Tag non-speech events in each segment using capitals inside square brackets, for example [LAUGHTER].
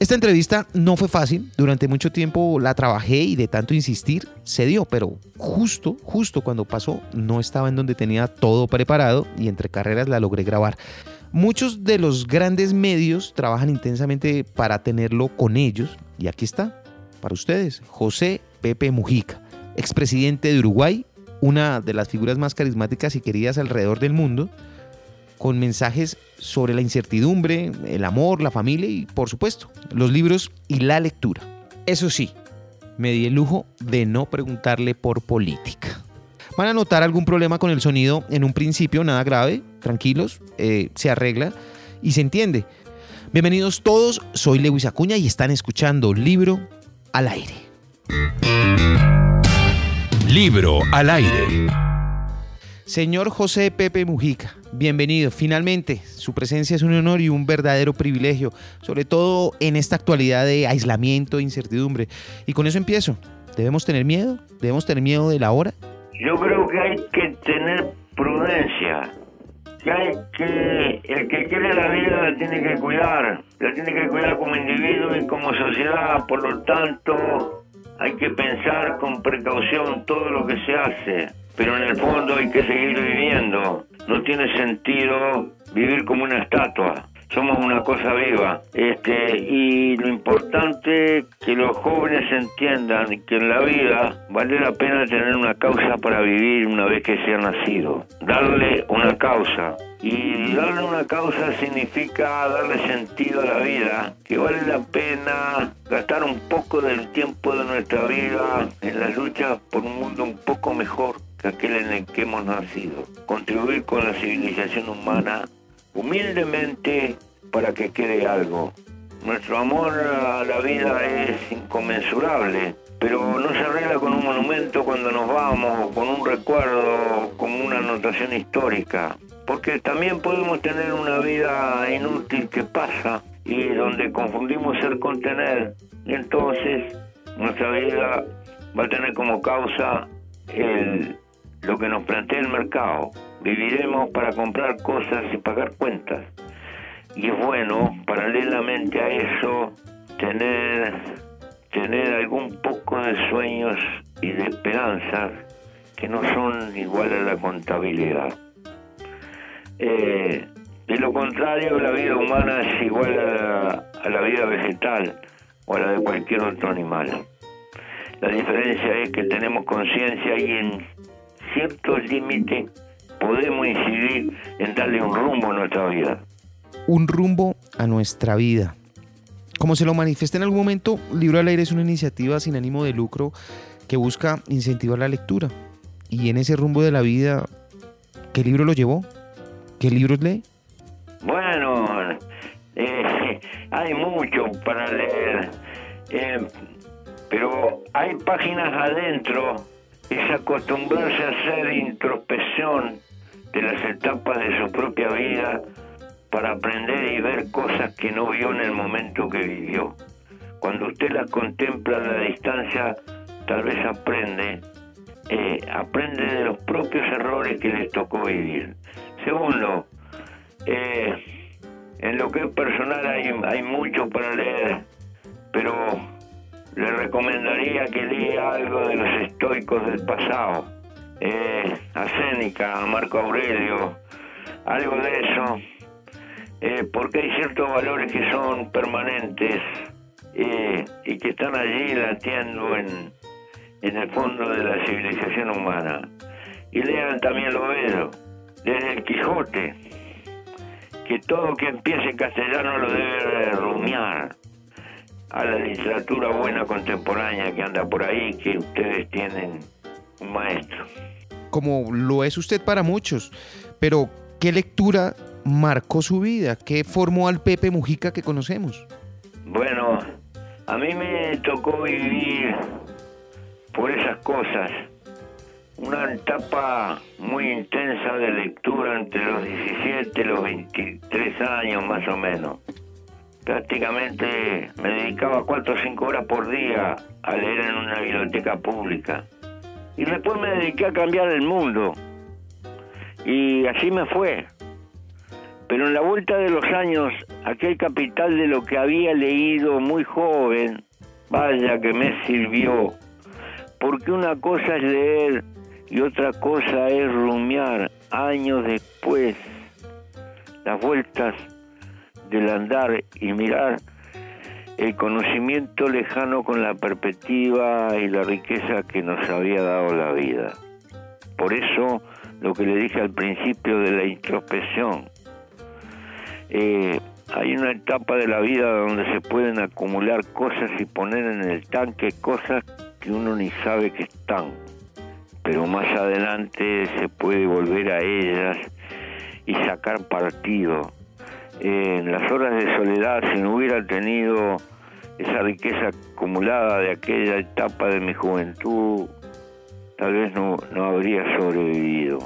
Esta entrevista no fue fácil, durante mucho tiempo la trabajé y de tanto insistir se dio, pero justo, justo cuando pasó no estaba en donde tenía todo preparado y entre carreras la logré grabar. Muchos de los grandes medios trabajan intensamente para tenerlo con ellos. Y aquí está, para ustedes, José Pepe Mujica, expresidente de Uruguay, una de las figuras más carismáticas y queridas alrededor del mundo, con mensajes sobre la incertidumbre, el amor, la familia y, por supuesto, los libros y la lectura. Eso sí, me di el lujo de no preguntarle por política. Van a notar algún problema con el sonido en un principio, nada grave, tranquilos, eh, se arregla y se entiende. Bienvenidos todos, soy Lewis Acuña y están escuchando Libro al Aire. Libro al Aire. Señor José Pepe Mujica, bienvenido. Finalmente, su presencia es un honor y un verdadero privilegio, sobre todo en esta actualidad de aislamiento e incertidumbre. Y con eso empiezo. ¿Debemos tener miedo? ¿Debemos tener miedo de la hora? Yo creo que hay que tener prudencia. Hay que, el que quiere la vida la tiene que cuidar, la tiene que cuidar como individuo y como sociedad. Por lo tanto, hay que pensar con precaución todo lo que se hace pero en el fondo hay que seguir viviendo. No tiene sentido vivir como una estatua. Somos una cosa viva. Este, y lo importante que los jóvenes entiendan que en la vida vale la pena tener una causa para vivir una vez que se ha nacido. Darle una causa. Y darle una causa significa darle sentido a la vida, que vale la pena gastar un poco del tiempo de nuestra vida en la lucha por un mundo un poco mejor aquel en el que hemos nacido. Contribuir con la civilización humana humildemente para que quede algo. Nuestro amor a la vida es inconmensurable, pero no se arregla con un monumento cuando nos vamos, con un recuerdo, con una anotación histórica, porque también podemos tener una vida inútil que pasa y donde confundimos ser con tener, y entonces nuestra vida va a tener como causa el lo que nos plantea el mercado. Viviremos para comprar cosas y pagar cuentas. Y es bueno, paralelamente a eso, tener, tener algún poco de sueños y de esperanzas que no son igual a la contabilidad. Eh, de lo contrario, la vida humana es igual a a la vida vegetal o a la de cualquier otro animal. La diferencia es que tenemos conciencia y en ciertos límites podemos incidir en darle un rumbo a nuestra vida. Un rumbo a nuestra vida. Como se lo manifiesta en algún momento, Libro al Aire es una iniciativa sin ánimo de lucro que busca incentivar la lectura. Y en ese rumbo de la vida, ¿qué libro lo llevó? ¿Qué libros lee? Bueno, eh, hay mucho para leer, eh, pero hay páginas adentro es acostumbrarse a hacer introspección de las etapas de su propia vida para aprender y ver cosas que no vio en el momento que vivió. Cuando usted las contempla a la distancia, tal vez aprende, eh, aprende de los propios errores que les tocó vivir. Segundo, eh, en lo que es personal hay, hay mucho para leer, pero le recomendaría que lea algo de los estoicos del pasado, eh, a Séneca, a Marco Aurelio, algo de eso, eh, porque hay ciertos valores que son permanentes eh, y que están allí latiendo en, en el fondo de la civilización humana. Y lean también lo bello, desde el Quijote, que todo que empiece en castellano lo debe rumiar a la literatura buena contemporánea que anda por ahí, que ustedes tienen un maestro. Como lo es usted para muchos, pero ¿qué lectura marcó su vida? ¿Qué formó al Pepe Mujica que conocemos? Bueno, a mí me tocó vivir por esas cosas. Una etapa muy intensa de lectura entre los 17 y los 23 años más o menos prácticamente me dedicaba cuatro o cinco horas por día a leer en una biblioteca pública. Y después me dediqué a cambiar el mundo. Y así me fue. Pero en la vuelta de los años, aquel capital de lo que había leído muy joven, vaya que me sirvió, porque una cosa es leer y otra cosa es rumiar años después las vueltas del andar y mirar el conocimiento lejano con la perspectiva y la riqueza que nos había dado la vida. Por eso, lo que le dije al principio de la introspección, eh, hay una etapa de la vida donde se pueden acumular cosas y poner en el tanque cosas que uno ni sabe que están, pero más adelante se puede volver a ellas y sacar partido. En las horas de soledad, si no hubiera tenido esa riqueza acumulada de aquella etapa de mi juventud, tal vez no, no habría sobrevivido.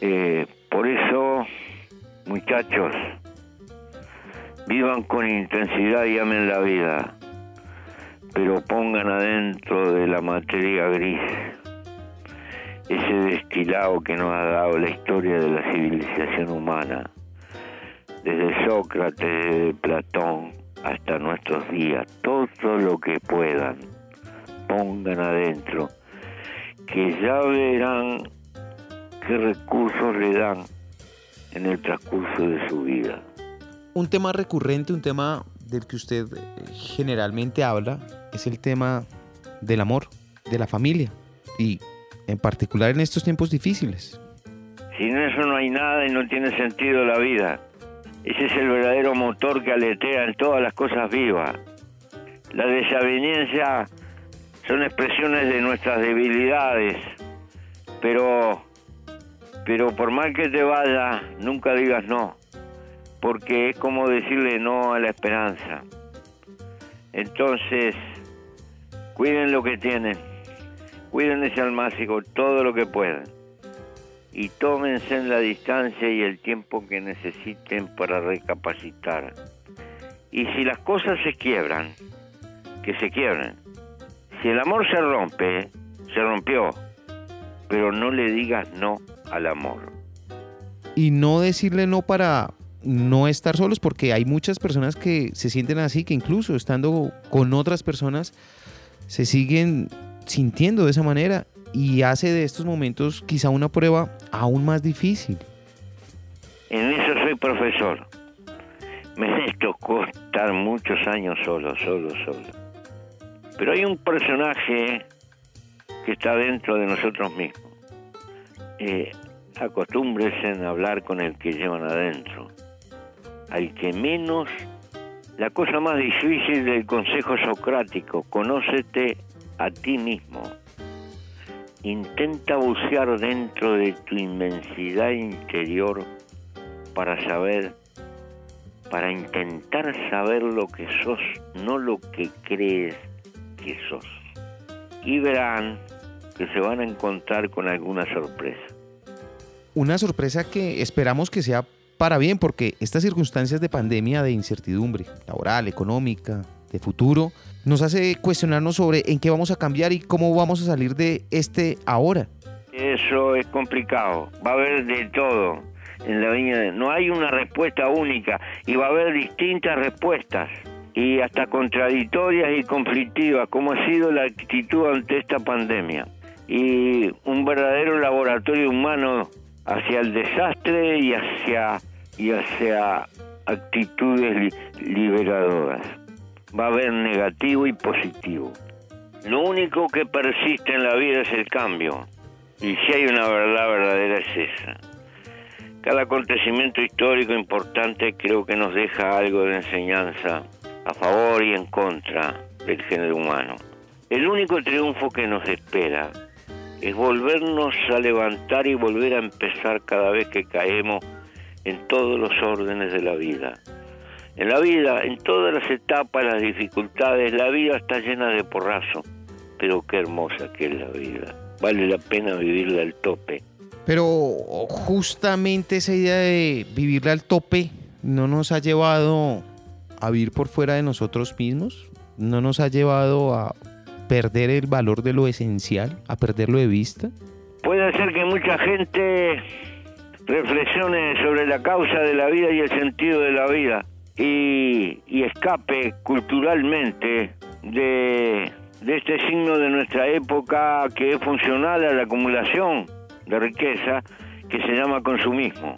Eh, por eso, muchachos, vivan con intensidad y amen la vida, pero pongan adentro de la materia gris ese destilado que nos ha dado la historia de la civilización humana, desde Sócrates, desde Platón hasta nuestros días, todo lo que puedan, pongan adentro que ya verán qué recursos le dan en el transcurso de su vida. Un tema recurrente, un tema del que usted eh, generalmente habla, es el tema del amor, de la familia y en particular en estos tiempos difíciles. Sin eso no hay nada y no tiene sentido la vida. Ese es el verdadero motor que aletea en todas las cosas vivas. La desaveniencia son expresiones de nuestras debilidades, pero, pero por mal que te vaya, nunca digas no, porque es como decirle no a la esperanza. Entonces, cuiden lo que tienen, cuiden ese almácigo todo lo que puedan y tómense en la distancia y el tiempo que necesiten para recapacitar. Y si las cosas se quiebran, que se quiebren si el amor se rompe, se rompió, pero no le digas no al amor. Y no decirle no para no estar solos, porque hay muchas personas que se sienten así, que incluso estando con otras personas, se siguen sintiendo de esa manera y hace de estos momentos quizá una prueba aún más difícil. En eso soy profesor. Me [LAUGHS] tocó estar muchos años solo, solo, solo pero hay un personaje que está dentro de nosotros mismos. Eh, acostúmbrese en hablar con el que llevan adentro. Al que menos, la cosa más difícil del consejo socrático, conócete a ti mismo. Intenta bucear dentro de tu inmensidad interior para saber, para intentar saber lo que sos, no lo que crees y verán que se van a encontrar con alguna sorpresa. Una sorpresa que esperamos que sea para bien, porque estas circunstancias de pandemia, de incertidumbre laboral, económica, de futuro, nos hace cuestionarnos sobre en qué vamos a cambiar y cómo vamos a salir de este ahora. Eso es complicado, va a haber de todo en la viña, no hay una respuesta única y va a haber distintas respuestas y hasta contradictorias y conflictivas, como ha sido la actitud ante esta pandemia. Y un verdadero laboratorio humano hacia el desastre y hacia, y hacia actitudes liberadoras. Va a haber negativo y positivo. Lo único que persiste en la vida es el cambio. Y si hay una verdad verdadera es esa. Cada acontecimiento histórico importante creo que nos deja algo de enseñanza a favor y en contra del género humano. El único triunfo que nos espera es volvernos a levantar y volver a empezar cada vez que caemos en todos los órdenes de la vida. En la vida, en todas las etapas, las dificultades, la vida está llena de porrazo, pero qué hermosa que es la vida. Vale la pena vivirla al tope. Pero justamente esa idea de vivirla al tope no nos ha llevado a vivir por fuera de nosotros mismos, no nos ha llevado a perder el valor de lo esencial, a perderlo de vista? Puede ser que mucha gente reflexiones sobre la causa de la vida y el sentido de la vida y, escape culturalmente de, este signo de nuestra época que es funcional a la acumulación de riqueza que se llama consumismo.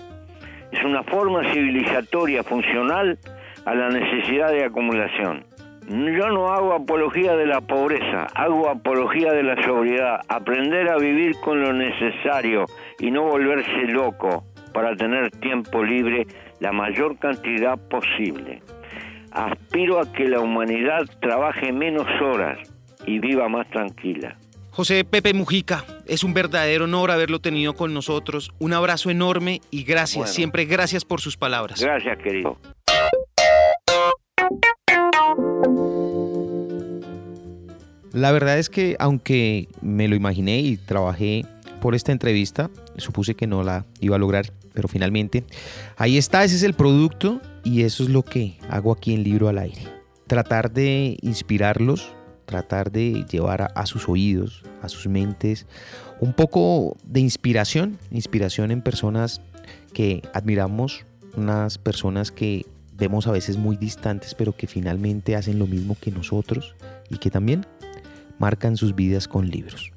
Es una forma civilizatoria funcional a la necesidad de acumulación. Yo no hago apología de la pobreza, hago apología de la sobriedad, aprender a vivir con lo necesario y no volverse loco para tener tiempo libre la mayor cantidad posible. Aspiro a que la humanidad trabaje menos horas y viva más tranquila. José Pepe Mujica, es un verdadero honor haberlo tenido con nosotros. Un abrazo enorme y gracias, siempre gracias por sus palabras. Gracias, querido. La verdad es que aunque me lo imaginé y trabajé por esta entrevista, supuse que no la iba a lograr, pero finalmente ahí está, ese es el producto y eso es lo que hago aquí en Libro al Aire. Tratar de inspirarlos, tratar de llevar a, sus oídos, a sus mentes, un poco de inspiración, inspiración en personas que admiramos, unas personas que vemos a veces muy distantes, pero que finalmente hacen lo mismo que nosotros y que también marcan sus vidas con libros.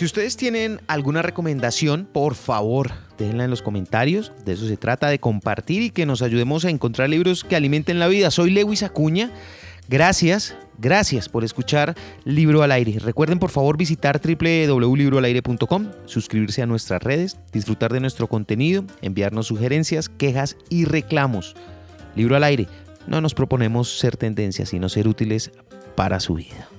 Si ustedes tienen alguna recomendación, por favor, déjenla en los comentarios. De eso se trata, de compartir y que nos ayudemos a encontrar libros que alimenten la vida. Soy Lewis Acuña. Gracias, gracias por escuchar Libro al Aire. Recuerden por favor visitar www.libroalaire.com, suscribirse a nuestras redes, disfrutar de nuestro contenido, enviarnos sugerencias, quejas y reclamos. Libro al aire. No nos proponemos ser tendencias, sino ser útiles para su vida.